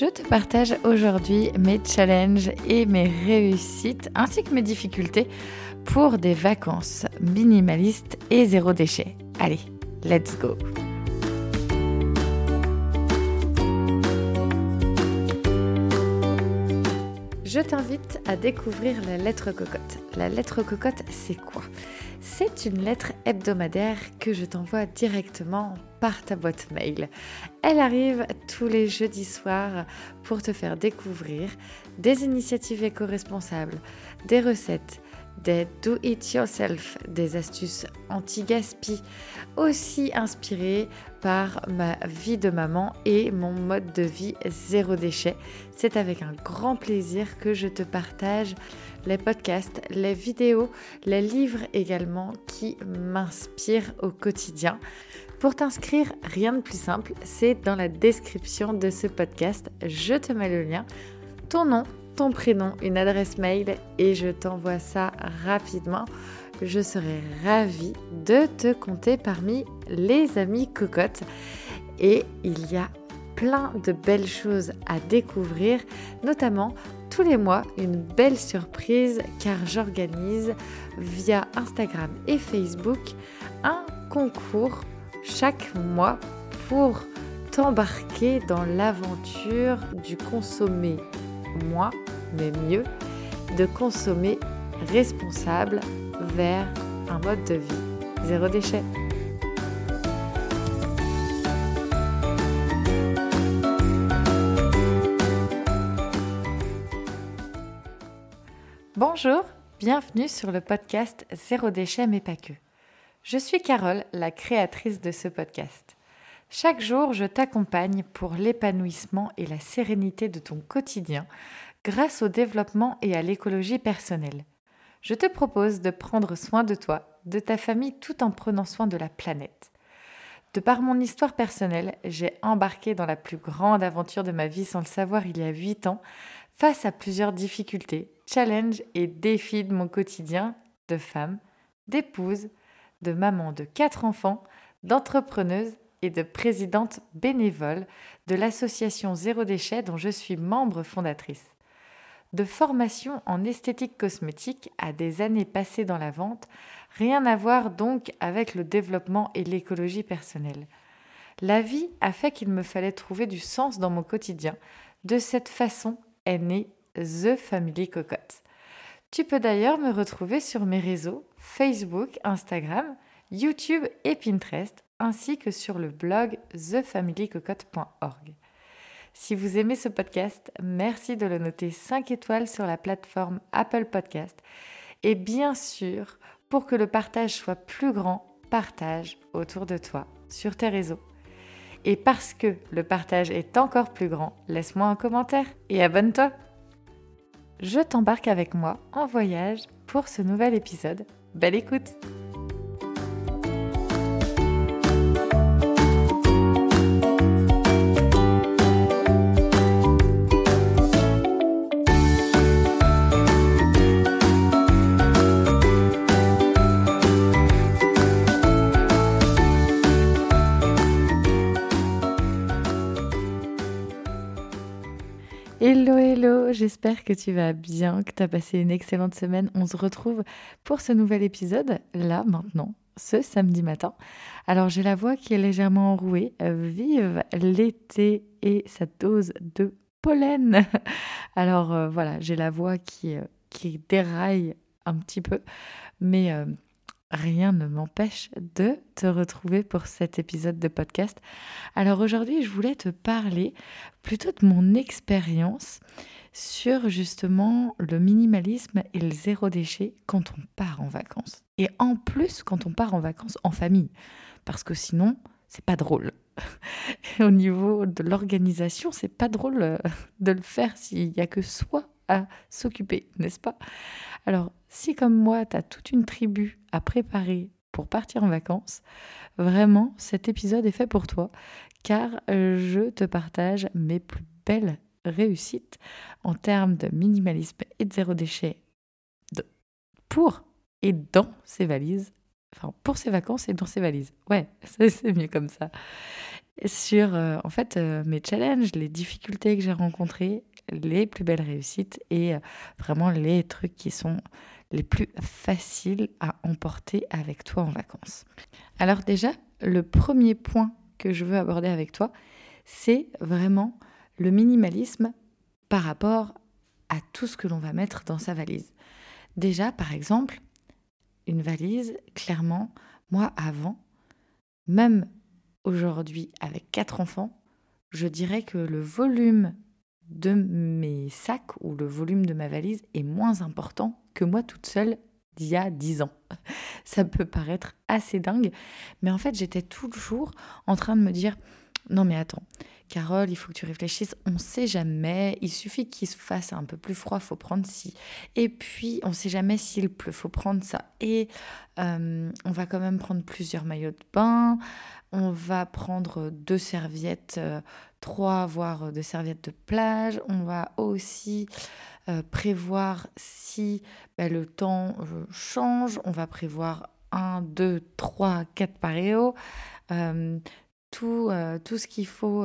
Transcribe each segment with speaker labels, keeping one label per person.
Speaker 1: Je te partage aujourd'hui mes challenges et mes réussites ainsi que mes difficultés pour des vacances minimalistes et zéro déchet. Allez, let's go Je t'invite à découvrir la lettre cocotte. La lettre cocotte, c'est quoi? C'est une lettre hebdomadaire que je t'envoie directement par ta boîte mail. Elle arrive tous les jeudis soirs pour te faire découvrir des initiatives éco-responsables, des recettes, des do-it-yourself, des astuces anti-gaspi, aussi inspirées par ma vie de maman et mon mode de vie zéro déchet. C'est avec un grand plaisir que je te partage les podcasts, les vidéos, les livres également qui m'inspirent au quotidien. Pour t'inscrire, rien de plus simple, c'est dans la description de ce podcast. Je te mets le lien. Ton nom, ton prénom, une adresse mail et je t'envoie ça rapidement. Je serai ravie de te compter parmi les amis cocottes. Et il y a plein de belles choses à découvrir, notamment tous les mois une belle surprise car j'organise via Instagram et Facebook un concours chaque mois pour t'embarquer dans l'aventure du consommer moins, mais mieux, de consommer responsable vers un mode de vie zéro déchet. Bonjour, bienvenue sur le podcast Zéro déchet mais pas que. Je suis Carole, la créatrice de ce podcast. Chaque jour, je t'accompagne pour l'épanouissement et la sérénité de ton quotidien grâce au développement et à l'écologie personnelle. Je te propose de prendre soin de toi, de ta famille, tout en prenant soin de la planète. De par mon histoire personnelle, j'ai embarqué dans la plus grande aventure de ma vie sans le savoir il y a 8 ans, face à plusieurs difficultés, challenges et défis de mon quotidien de femme, d'épouse, de maman de quatre enfants, d'entrepreneuse et de présidente bénévole de l'association Zéro Déchet dont je suis membre fondatrice. De formation en esthétique cosmétique à des années passées dans la vente, rien à voir donc avec le développement et l'écologie personnelle. La vie a fait qu'il me fallait trouver du sens dans mon quotidien. De cette façon est née The Family Cocotte. Tu peux d'ailleurs me retrouver sur mes réseaux Facebook, Instagram, YouTube et Pinterest ainsi que sur le blog thefamilycocotte.org. Si vous aimez ce podcast, merci de le noter 5 étoiles sur la plateforme Apple Podcast. Et bien sûr, pour que le partage soit plus grand, partage autour de toi, sur tes réseaux. Et parce que le partage est encore plus grand, laisse-moi un commentaire et abonne-toi. Je t'embarque avec moi en voyage pour ce nouvel épisode. Belle écoute j'espère que tu vas bien, que tu as passé une excellente semaine. On se retrouve pour ce nouvel épisode, là, maintenant, ce samedi matin. Alors, j'ai la voix qui est légèrement enrouée. Vive l'été et sa dose de pollen. Alors, euh, voilà, j'ai la voix qui, euh, qui déraille un petit peu, mais euh, rien ne m'empêche de te retrouver pour cet épisode de podcast. Alors aujourd'hui, je voulais te parler plutôt de mon expérience sur justement le minimalisme et le zéro déchet quand on part en vacances. Et en plus quand on part en vacances en famille. Parce que sinon, c'est pas drôle. Au niveau de l'organisation, c'est pas drôle euh, de le faire s'il n'y a que soi à s'occuper, n'est-ce pas? Alors, si comme moi, tu as toute une tribu à préparer pour partir en vacances, vraiment, cet épisode est fait pour toi, car euh, je te partage mes plus belles réussites en termes de minimalisme et de zéro déchet pour et dans ces valises. Enfin, pour ces vacances et dans ces valises. Ouais, c'est mieux comme ça. sur euh, en fait euh, mes challenges, les difficultés que j'ai rencontrées, les plus belles réussites et euh, vraiment les trucs qui sont les plus faciles à emporter avec toi en vacances. Alors déjà, le premier point que je veux aborder avec toi, c'est vraiment le minimalisme par rapport à tout ce que l'on va mettre dans sa valise. Déjà, par exemple, une valise, clairement, moi avant, même aujourd'hui avec quatre enfants, je dirais que le volume de mes sacs ou le volume de ma valise est moins important que moi toute seule d'il y a dix ans. Ça peut paraître assez dingue, mais en fait j'étais toujours en train de me dire non mais attends, Carole, il faut que tu réfléchisses, on ne sait jamais, il suffit qu'il se fasse un peu plus froid, faut prendre ci. Et puis, on ne sait jamais s'il pleut, faut prendre ça. Et euh, on va quand même prendre plusieurs maillots de bain, on va prendre deux serviettes, euh, trois, voire deux serviettes de plage. On va aussi euh, prévoir si ben, le temps change, on va prévoir un, deux, trois, quatre paréos. Tout, tout ce qu'il faut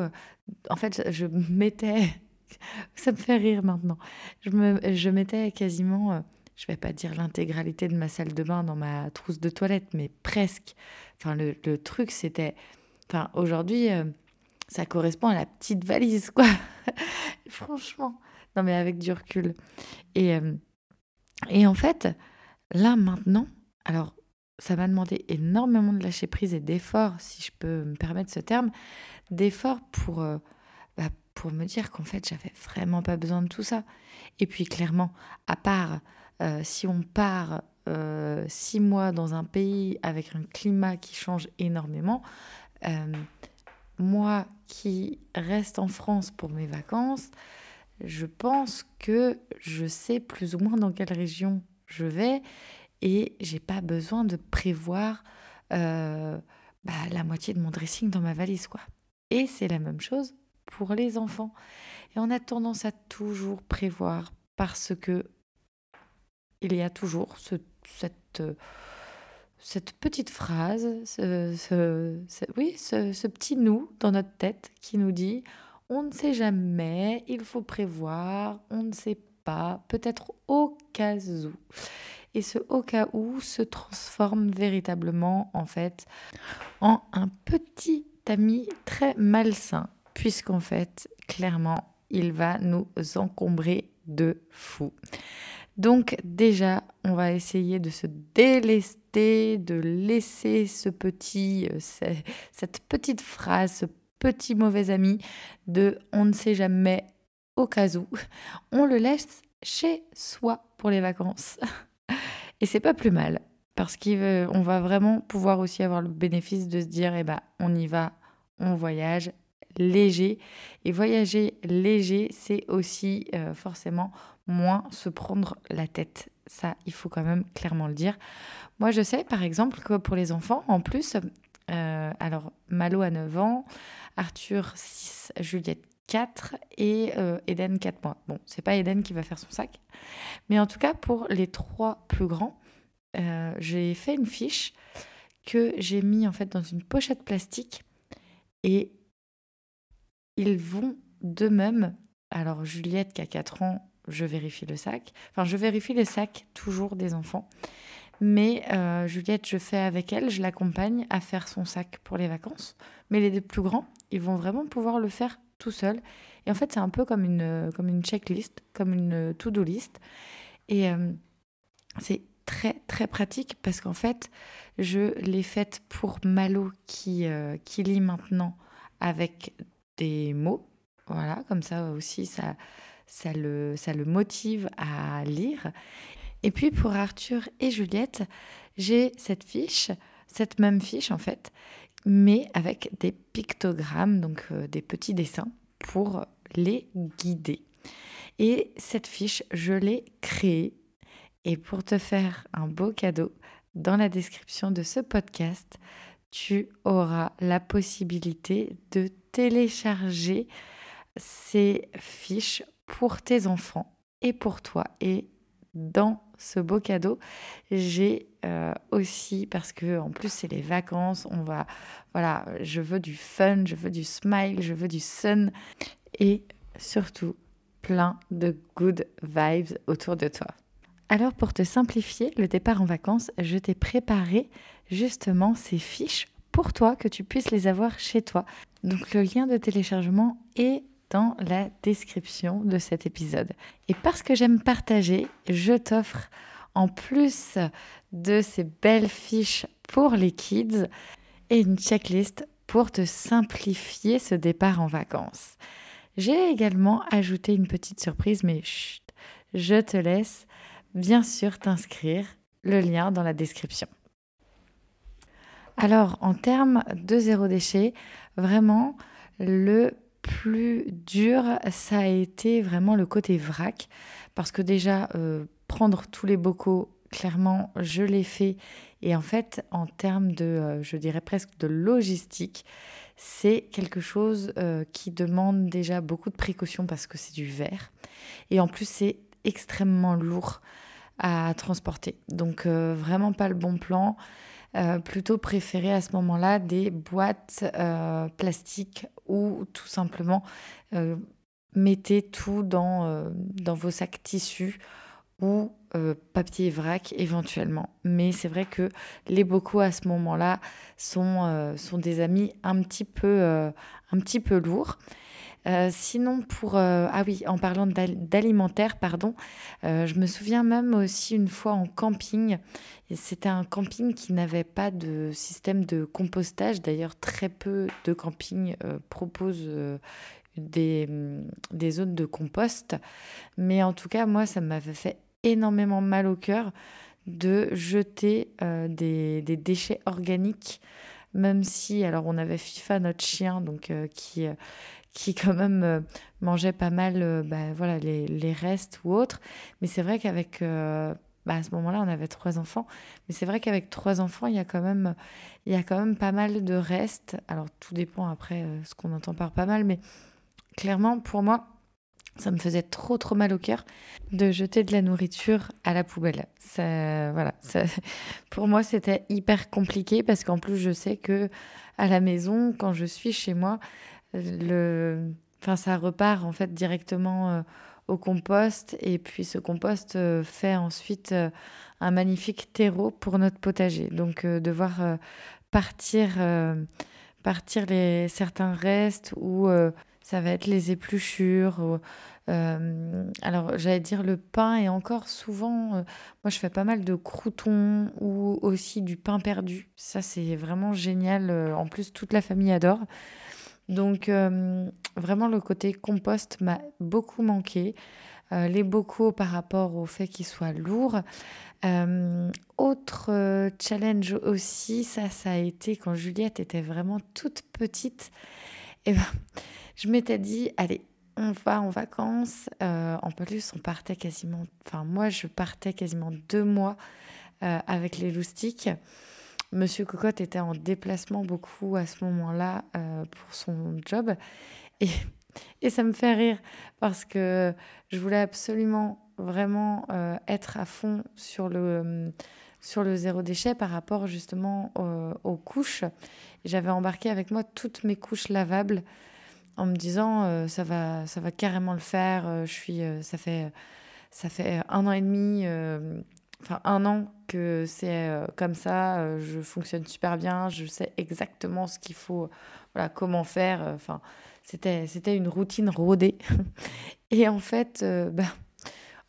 Speaker 1: en fait, je mettais, ça me fait rire maintenant, je, me, je mettais quasiment, euh, je vais pas dire l'intégralité de ma salle de bain dans ma trousse de toilette, mais presque. Enfin, le, le truc, c'était, enfin, aujourd'hui, euh, ça correspond à la petite valise, quoi. Franchement, non, mais avec du recul. Et, euh, et en fait, là, maintenant, alors, ça m'a demandé énormément de lâcher prise et d'efforts, si je peux me permettre ce terme, d'efforts pour, euh, bah, pour me dire qu'en fait, j'avais vraiment pas besoin de tout ça. Et puis, clairement, à part euh, si on part euh, six mois dans un pays avec un climat qui change énormément, moi qui reste en France pour mes vacances, je pense que je sais plus ou moins dans quelle région je vais et j'ai pas besoin de prévoir bah, la moitié de mon dressing dans ma valise quoi. Et c'est la même chose pour les enfants. Et on a tendance à toujours prévoir parce que il y a toujours ce, cette, petite phrase, oui, ce, petit nous dans notre tête qui nous dit on ne sait jamais, il faut prévoir, on ne sait pas, peut-être au cas où. Et ce au cas où se transforme véritablement en fait en un petit ami très malsain, puisqu'en fait, clairement, il va nous encombrer de fou. Donc déjà, on va essayer de se délester, de laisser ce petit, euh, cette petite phrase, ce petit mauvais ami de on ne sait jamais au cas où. On le laisse chez soi pour les vacances. Et c'est pas plus mal parce qu'on va vraiment pouvoir aussi avoir le bénéfice de se dire eh ben on y va on voyage léger. Et voyager léger, c'est aussi euh, forcément moins se prendre la tête. Ça, il faut quand même clairement le dire. Moi, je sais, par exemple, que pour les enfants, en plus, euh, alors Malo a 9 ans, Arthur 6, Juliette 4 et euh, Eden 4 mois. Bon, c'est pas Eden qui va faire son sac. Mais en tout cas, pour les trois plus grands, j'ai fait une fiche que j'ai mis en fait dans une pochette plastique et ils vont de même. Alors Juliette qui a 4 ans, je vérifie le sac. Enfin, je vérifie les sacs toujours des enfants. Mais euh, Juliette, je fais avec elle, je l'accompagne à faire son sac pour les vacances. Mais les plus grands, ils vont vraiment pouvoir le faire tout seuls. Et en fait, c'est un peu comme une, comme une checklist, comme une to-do list. Et euh, c'est très très pratique parce qu'en fait, je l'ai faite pour Malo qui, euh, qui lit maintenant avec des mots. Voilà, comme ça aussi, ça, ça, le, ça le motive à lire. Et puis pour Arthur et Juliette, j'ai cette fiche, cette même fiche en fait, mais avec des pictogrammes, donc euh, des petits dessins pour les guider. Et cette fiche, je l'ai créée et pour te faire un beau cadeau, dans la description de ce podcast, tu auras la possibilité de télécharger ces fiches pour tes enfants et pour toi. Et dans ce beau cadeau, j'ai aussi parce que en plus c'est les vacances, on va voilà, je veux du fun, je veux du smile, je veux du sun et surtout plein de good vibes autour de toi. Alors pour te simplifier le départ en vacances, je t'ai préparé justement ces fiches pour toi que tu puisses les avoir chez toi. Donc le lien de téléchargement est dans la description de cet épisode. Et parce que j'aime partager, je t'offre en plus de ces belles fiches pour les kids et une checklist pour te simplifier ce départ en vacances. J'ai également ajouté une petite surprise, mais je te laisse bien sûr t'inscrire, le lien dans la description. Alors, en termes de zéro déchet, vraiment, le plus dur, ça a été vraiment le côté vrac. Parce que déjà, euh, prendre tous les bocaux, clairement, je l'ai fait. Et en fait, en termes de, euh, je dirais presque de logistique, c'est quelque chose euh, qui demande déjà beaucoup de précautions parce que c'est du verre. Et en plus, c'est extrêmement lourd à transporter. Donc, vraiment pas le bon plan. Euh, plutôt préférer à ce moment-là des boîtes euh, plastiques ou tout simplement euh, mettez tout dans, dans vos sacs tissus ou papier vrac éventuellement. Mais c'est vrai que les bocaux à ce moment-là sont, sont des amis un petit peu, un petit peu lourds. Euh, sinon, pour. Euh, ah oui, en parlant d'alimentaire, pardon, euh, je me souviens même aussi une fois en camping. C'était un camping qui n'avait pas de système de compostage. D'ailleurs, très peu de campings proposent des, des zones de compost. Mais en tout cas, moi, ça m'avait fait énormément mal au cœur de jeter des, des, déchets organiques, même si, alors on avait FIFA, notre chien, donc qui, qui quand même euh, mangeait pas mal euh, bah, voilà, les, les, restes ou autres. Mais c'est vrai qu'avec... Euh, bah, à ce moment-là, on avait trois enfants. Mais c'est vrai qu'avec trois enfants, il y, a quand même, il y a quand même pas mal de restes. Alors, tout dépend après ce qu'on entend par pas mal. Mais clairement, pour moi, ça me faisait trop, trop mal au cœur de jeter de la nourriture à la poubelle. Ça, voilà, ça, pour moi, c'était hyper compliqué parce qu'en plus, je sais que à la maison, quand je suis chez moi, le, enfin, ça repart en fait directement euh, au compost et puis ce compost euh, fait ensuite euh, un magnifique terreau pour notre potager. Donc devoir partir, partir les, certains restes ou ça va être les épluchures. alors j'allais dire le pain et encore souvent, moi je fais pas mal de croutons ou aussi du pain perdu. Ça c'est vraiment génial. en plus toute la famille adore. Donc euh, vraiment le côté compost m'a beaucoup manqué. Euh, les bocaux par rapport au fait qu'ils soient lourds. Euh, autre challenge aussi, ça, ça a été quand Juliette était vraiment toute petite. Et ben, je m'étais dit, allez, on va en vacances. en plus, on partait quasiment, enfin moi, je partais quasiment deux mois avec les loustiques. Monsieur Cocotte était en déplacement beaucoup à ce moment-là euh, pour son job. Et, et, ça me fait rire parce que je voulais absolument vraiment euh, être à fond sur le, sur le zéro déchet par rapport justement aux, couches. J'avais embarqué avec moi toutes mes couches lavables en me disant euh, ça, va, ça va carrément le faire. je suis, ça, fait, ça fait un an et demi enfin un an que c'est euh, comme ça, euh, je fonctionne super bien, je sais exactement ce qu'il faut, voilà, comment faire. Euh, enfin, c'était c'était une routine rodée. Et en fait, ben,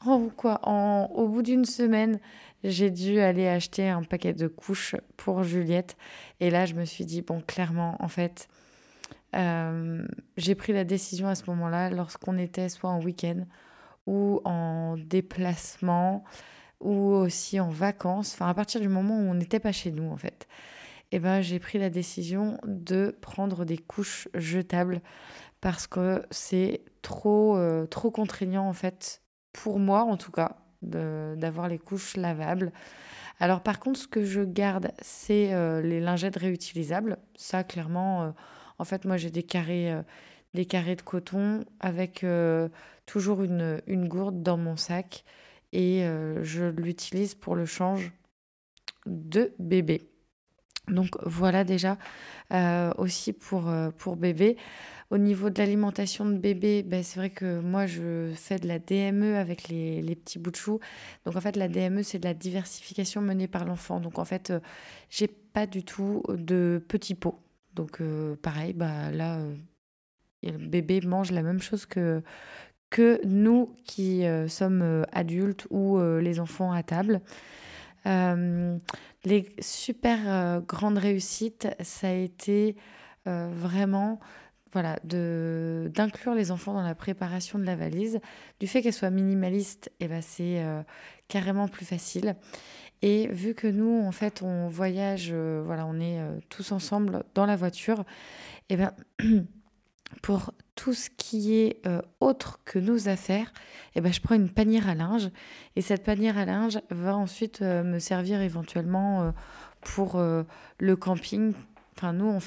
Speaker 1: en quoi, en, au bout d'une semaine, j'ai dû aller acheter un paquet de couches pour Juliette. Et là, je me suis dit bon, clairement, en fait. J'ai pris la décision à ce moment-là, lorsqu'on était soit en week-end ou en déplacement, ou aussi en vacances, enfin à partir du moment où on n'était pas chez nous en fait, eh ben, j'ai pris la décision de prendre des couches jetables parce que c'est trop, euh, trop contraignant en fait, pour moi en tout cas, d'avoir les couches lavables. Alors par contre, ce que je garde, c'est euh, les lingettes réutilisables. Ça, clairement, euh, en fait, moi j'ai des carrés, carrés de coton avec toujours une gourde dans mon sac et euh, je l'utilise pour le change de bébé. Donc voilà déjà aussi pour, pour bébé. Au niveau de l'alimentation de bébé, ben, c'est vrai que moi, je fais de la DME avec les, petits bouts de chou. Donc, en fait, la DME, c'est de la diversification menée par l'enfant. Donc, en fait, euh, j'ai pas du tout de petits pots. Donc, euh, pareil, bah, là, euh, le bébé mange la même chose que, que nous qui sommes adultes ou les enfants à table. les super grandes réussites, ça a été vraiment voilà, de d'inclure les enfants dans la préparation de la valise. Du fait qu'elle soit minimaliste, et eh ben c'est euh, carrément plus facile. Et vu que nous, en fait, on voyage, euh, voilà, on est euh, tous ensemble dans la voiture, et eh ben pour tout ce qui est autre que nos affaires, et eh ben je prends une panière à linge. Et cette panière à linge va ensuite me servir éventuellement pour le camping Enfin, nous, on,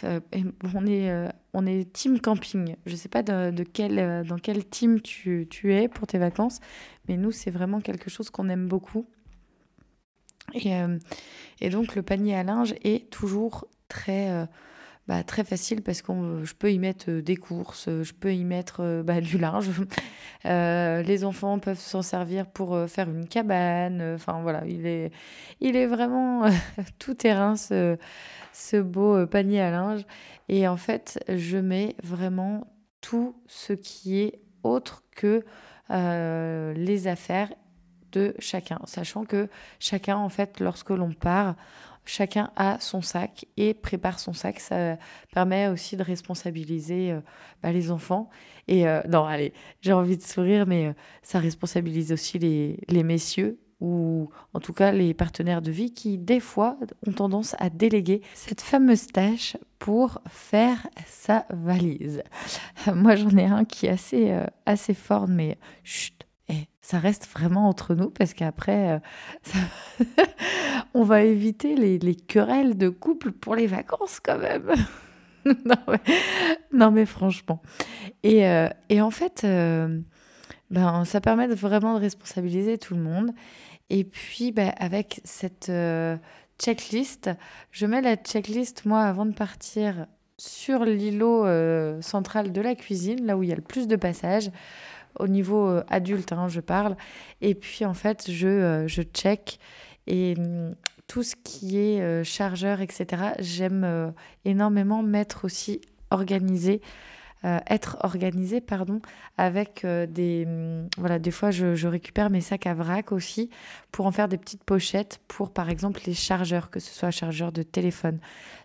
Speaker 1: on, est, euh, on est team camping. Je ne sais pas de, quel, euh, dans quel team tu, tu, es pour tes vacances, mais nous, c'est vraiment quelque chose qu'on aime beaucoup. Euh, et, donc, le panier à linge est toujours très, bah, très facile parce que je peux y mettre des courses, je peux y mettre bah, du linge. les enfants peuvent s'en servir pour faire une cabane. Enfin, voilà, il est, il est vraiment tout terrain ce ce beau euh, panier à linge. Et en fait, je mets vraiment tout ce qui est autre que euh, les affaires de chacun, sachant que chacun, en fait, lorsque l'on part, chacun a son sac et prépare son sac. Ça permet aussi de responsabiliser euh, bah, les enfants. Et non, allez, j'ai envie de sourire, mais ça responsabilise aussi les, les messieurs ou en tout cas les partenaires de vie qui, des fois, ont tendance à déléguer cette fameuse tâche pour faire sa valise. Moi, j'en ai un qui est assez, euh, assez fort, mais chut, ça reste vraiment entre nous parce qu'après, euh, on va éviter les, les, querelles de couple pour les vacances quand même. non, mais, franchement. Et, euh, en fait, ben, ça permet vraiment de responsabiliser tout le monde. Et puis, bah, avec cette euh, checklist, je mets la checklist, moi, avant de partir sur l'îlot euh, central de la cuisine, là où il y a le plus de passages, au niveau euh, adulte, hein, je parle. Et puis, en fait, je, je check. Et mm, tout ce qui est chargeur, etc., j'aime énormément mettre aussi organisé euh, être organisé, pardon, avec euh, des... Hum, voilà, des fois, je, récupère mes sacs à vrac aussi pour en faire des petites pochettes pour, par exemple, les chargeurs, que ce soit chargeurs de téléphone.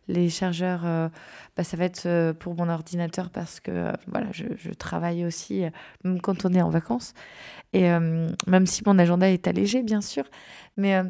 Speaker 1: Les chargeurs, euh, bah, ça va être pour mon ordinateur parce que voilà, je, travaille aussi, quand on est en vacances. Et même si mon agenda est allégé, bien sûr. Mais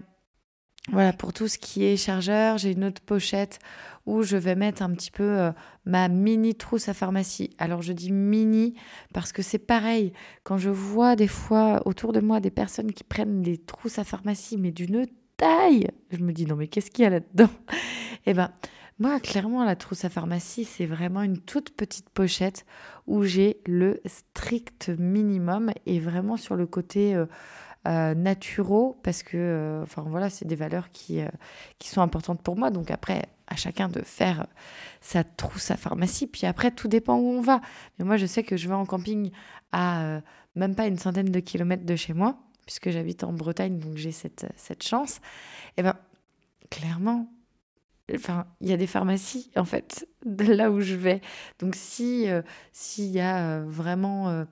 Speaker 1: voilà, pour tout ce qui est chargeur, j'ai une autre pochette où je vais mettre un petit peu euh, ma mini trousse à pharmacie. Alors je dis mini parce que c'est pareil, quand je vois des fois autour de moi des personnes qui prennent des trousses à pharmacie, mais d'une taille, je me dis non mais qu'est-ce qu'il y a là-dedans? Eh ben, moi clairement la trousse à pharmacie, c'est vraiment une toute petite pochette où j'ai le strict minimum et vraiment sur le côté... Euh, euh, naturaux parce que euh, enfin voilà c'est des valeurs qui, euh, qui sont importantes pour moi. Donc après à chacun de faire sa trousse sa pharmacie. Puis après tout dépend où on va. Mais moi je sais que je vais en camping à même pas une centaine de kilomètres de chez moi puisque j'habite en Bretagne donc j'ai cette, cette chance. Et ben clairement enfin, il y a des pharmacies en fait de là où je vais. Donc si s'il y a vraiment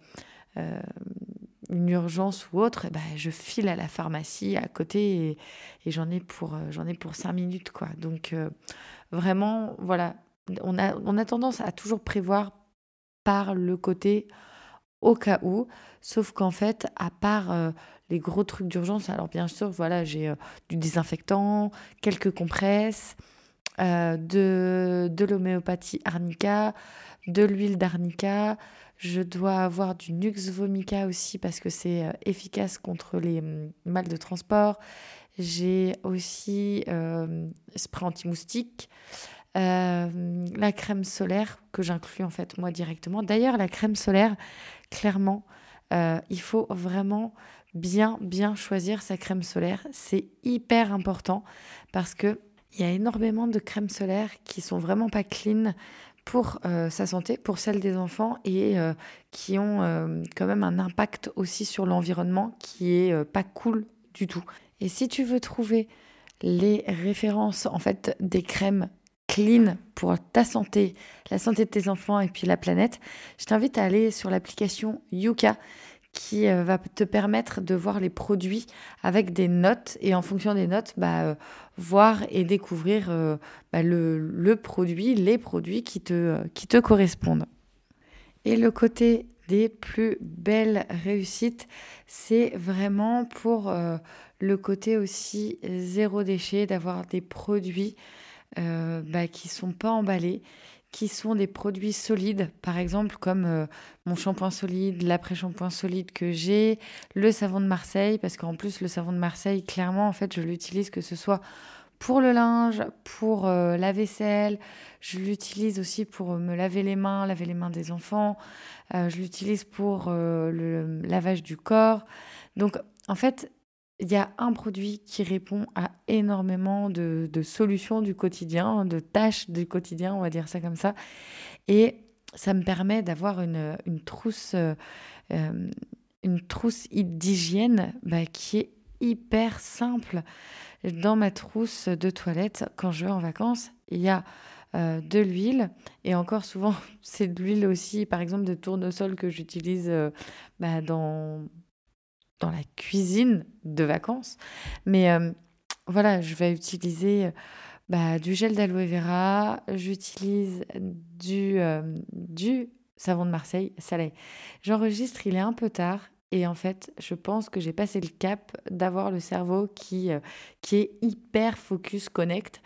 Speaker 1: une urgence ou autre, eh ben, je file à la pharmacie à côté et, j'en ai pour euh, j'en ai pour cinq minutes quoi. Donc euh, vraiment voilà, on a on a tendance à toujours prévoir par le côté au cas où, sauf qu'en fait à part euh, les gros trucs d'urgence, alors bien sûr voilà j'ai du désinfectant, quelques compresses, de de l'homéopathie arnica, de l'huile d'arnica je dois avoir du Nux vomica aussi parce que c'est euh, efficace contre les hum, mal de transport. J'ai aussi euh, spray anti-moustique. Euh, la crème solaire que j'inclus en fait moi directement. D'ailleurs, la crème solaire, clairement, il faut vraiment bien, bien choisir sa crème solaire. C'est hyper important parce que il y a énormément de crèmes solaires qui sont vraiment pas clean pour euh, sa santé, pour celle des enfants et euh, qui ont euh, quand même un impact aussi sur l'environnement qui est pas cool du tout. Et si tu veux trouver les références en fait des crèmes clean pour ta santé, la santé de tes enfants et puis la planète, je t'invite à aller sur l'application Yuka qui euh, va te permettre de voir les produits avec des notes et en fonction des notes, bah, euh, voir et découvrir euh, bah, le, produit, les produits qui te, qui te correspondent. Et le côté des plus belles réussites, c'est vraiment pour le côté aussi zéro déchet, d'avoir des produits bah, qui ne sont pas emballés, qui sont des produits solides, par exemple comme euh, mon shampoing solide, l'après-shampoing solide que j'ai, le savon de Marseille, parce qu'en plus le savon de Marseille, clairement, en fait, je l'utilise que ce soit pour le linge, pour euh, la vaisselle, je l'utilise aussi pour me laver les mains, laver les mains des enfants, euh, je l'utilise pour le lavage du corps. Donc, en fait, il y a un produit qui répond à énormément de, solutions du quotidien, de tâches du quotidien, on va dire ça comme ça. Et ça me permet d'avoir une, trousse, euh, une trousse d'hygiène bah, qui est hyper simple. Dans ma trousse de toilette, quand je vais en vacances, il y a euh, de l'huile et encore souvent c'est de l'huile aussi, par exemple de tournesol que j'utilise euh, bah, dans dans la cuisine de vacances. Mais euh, voilà, je vais utiliser bah, du gel d'aloe vera, j'utilise du, euh, du savon de Marseille. Ça J'enregistre, il est un peu tard. Et en fait, je pense que j'ai passé le cap d'avoir le cerveau qui, euh, qui est hyper focus connect.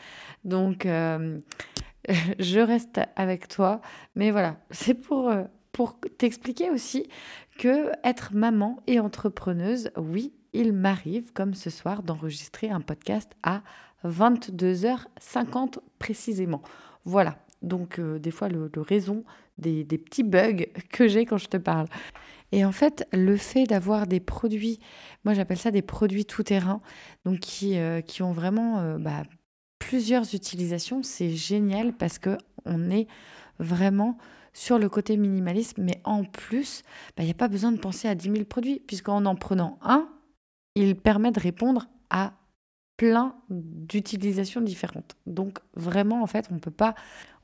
Speaker 1: Donc, je reste avec toi. Mais voilà, c'est pour, pour t'expliquer aussi que être maman et entrepreneuse, oui, il m'arrive, comme ce soir, d'enregistrer un podcast à 22h50 précisément. Voilà, donc euh, des fois le, raison des, petits bugs que j'ai quand je te parle. Et en fait, le fait d'avoir des produits, moi j'appelle ça des produits tout-terrain, donc qui, euh, qui ont vraiment euh, bah, plusieurs utilisations, c'est génial parce que on est vraiment sur le côté minimalisme, mais en plus, bah, il n'y a pas besoin de penser à 10 000 produits, puisqu'en en prenant un, il permet de répondre à plein d'utilisations différentes. Donc vraiment, en fait, on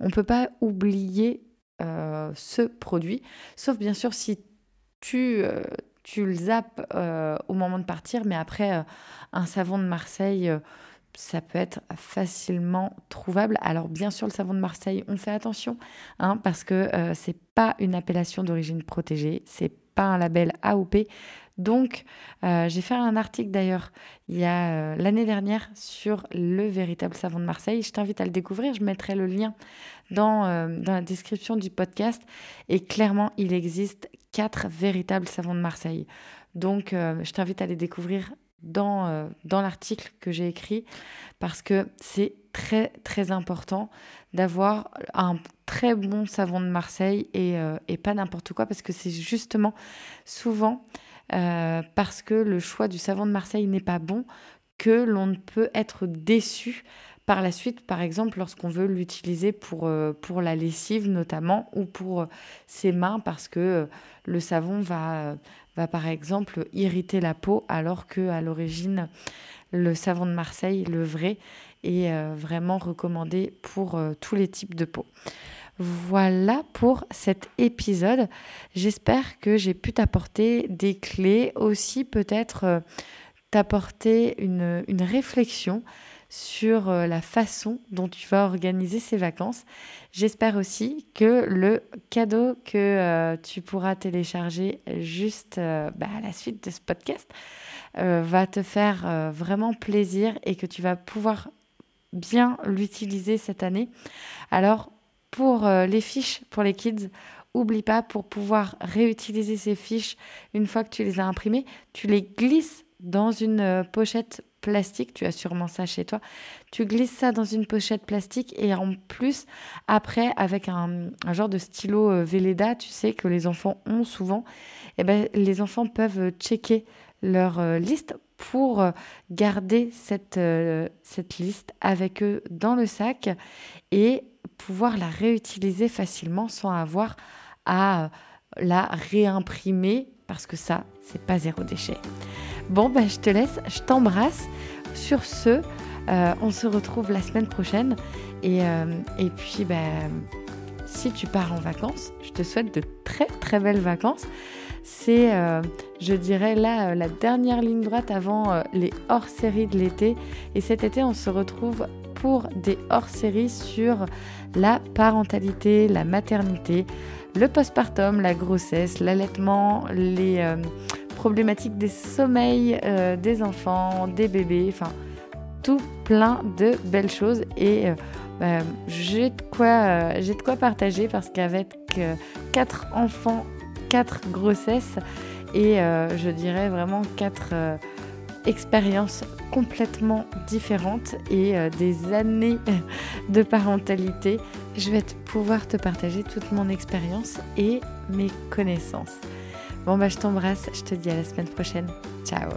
Speaker 1: on peut pas oublier euh, ce produit, sauf bien sûr si tu, euh, le zappes euh, au moment de partir, mais après, un savon de Marseille ça peut être facilement trouvable. Alors bien sûr, le savon de Marseille, on fait attention, hein, parce que euh, c'est pas une appellation d'origine protégée, c'est pas un label AOP. Donc, euh, j'ai fait un article d'ailleurs il y a euh, l'année dernière sur le véritable savon de Marseille. Je t'invite à le découvrir. Je mettrai le lien dans, dans la description du podcast. Et clairement, il existe quatre véritables savons de Marseille. Donc, je t'invite à les découvrir dans, euh, dans l'article que j'ai écrit parce que c'est très très important d'avoir un très bon savon de Marseille et, euh, pas n'importe quoi parce que c'est justement souvent euh, parce que le choix du savon de Marseille n'est pas bon que l'on peut être déçu par la suite, par exemple, lorsqu'on veut l'utiliser pour, pour la lessive notamment ou pour ses mains parce que le savon va, par exemple irriter la peau alors que à l'origine le savon de Marseille, le vrai, est euh, vraiment recommandé pour euh, tous les types de peau. Voilà pour cet épisode. J'espère que j'ai pu t'apporter des clés, aussi peut-être euh, t'apporter une réflexion sur euh, la façon dont tu vas organiser ces vacances. J'espère aussi que le cadeau que euh, tu pourras télécharger juste euh, bah, à la suite de ce podcast va te faire vraiment plaisir et que tu vas pouvoir bien l'utiliser cette année. Alors, pour les fiches pour les kids, oublie pas, pour pouvoir réutiliser ces fiches une fois que tu les as imprimées, tu les glisses dans une pochette plastique, tu as sûrement ça chez toi, tu glisses ça dans une pochette plastique et en plus, après, avec un, genre de stylo euh, Velleda, tu sais, que les enfants ont souvent, eh ben, les enfants peuvent checker leur euh, liste pour euh, garder cette, cette liste avec eux dans le sac et pouvoir la réutiliser facilement sans avoir à la réimprimer parce que ça, c'est pas zéro déchet. Bon, ben, je te laisse, je t'embrasse. Sur ce, euh, on se retrouve la semaine prochaine. Et, euh, puis, ben, si tu pars en vacances, je te souhaite de très très belles vacances. C'est, euh, je dirais, là, la dernière ligne droite avant les hors-séries de l'été. Et cet été, on se retrouve pour des hors-séries sur la parentalité, la maternité, le postpartum, la grossesse, l'allaitement, les problématiques des sommeils euh, des enfants, des bébés, enfin tout plein de belles choses et euh, j'ai de quoi euh, j'ai de quoi partager parce qu'avec quatre enfants, quatre grossesses et je dirais vraiment quatre expériences complètement différentes et des années de parentalité, je vais pouvoir te partager toute mon expérience et mes connaissances. Bon bah je t'embrasse, je te dis à la semaine prochaine. Ciao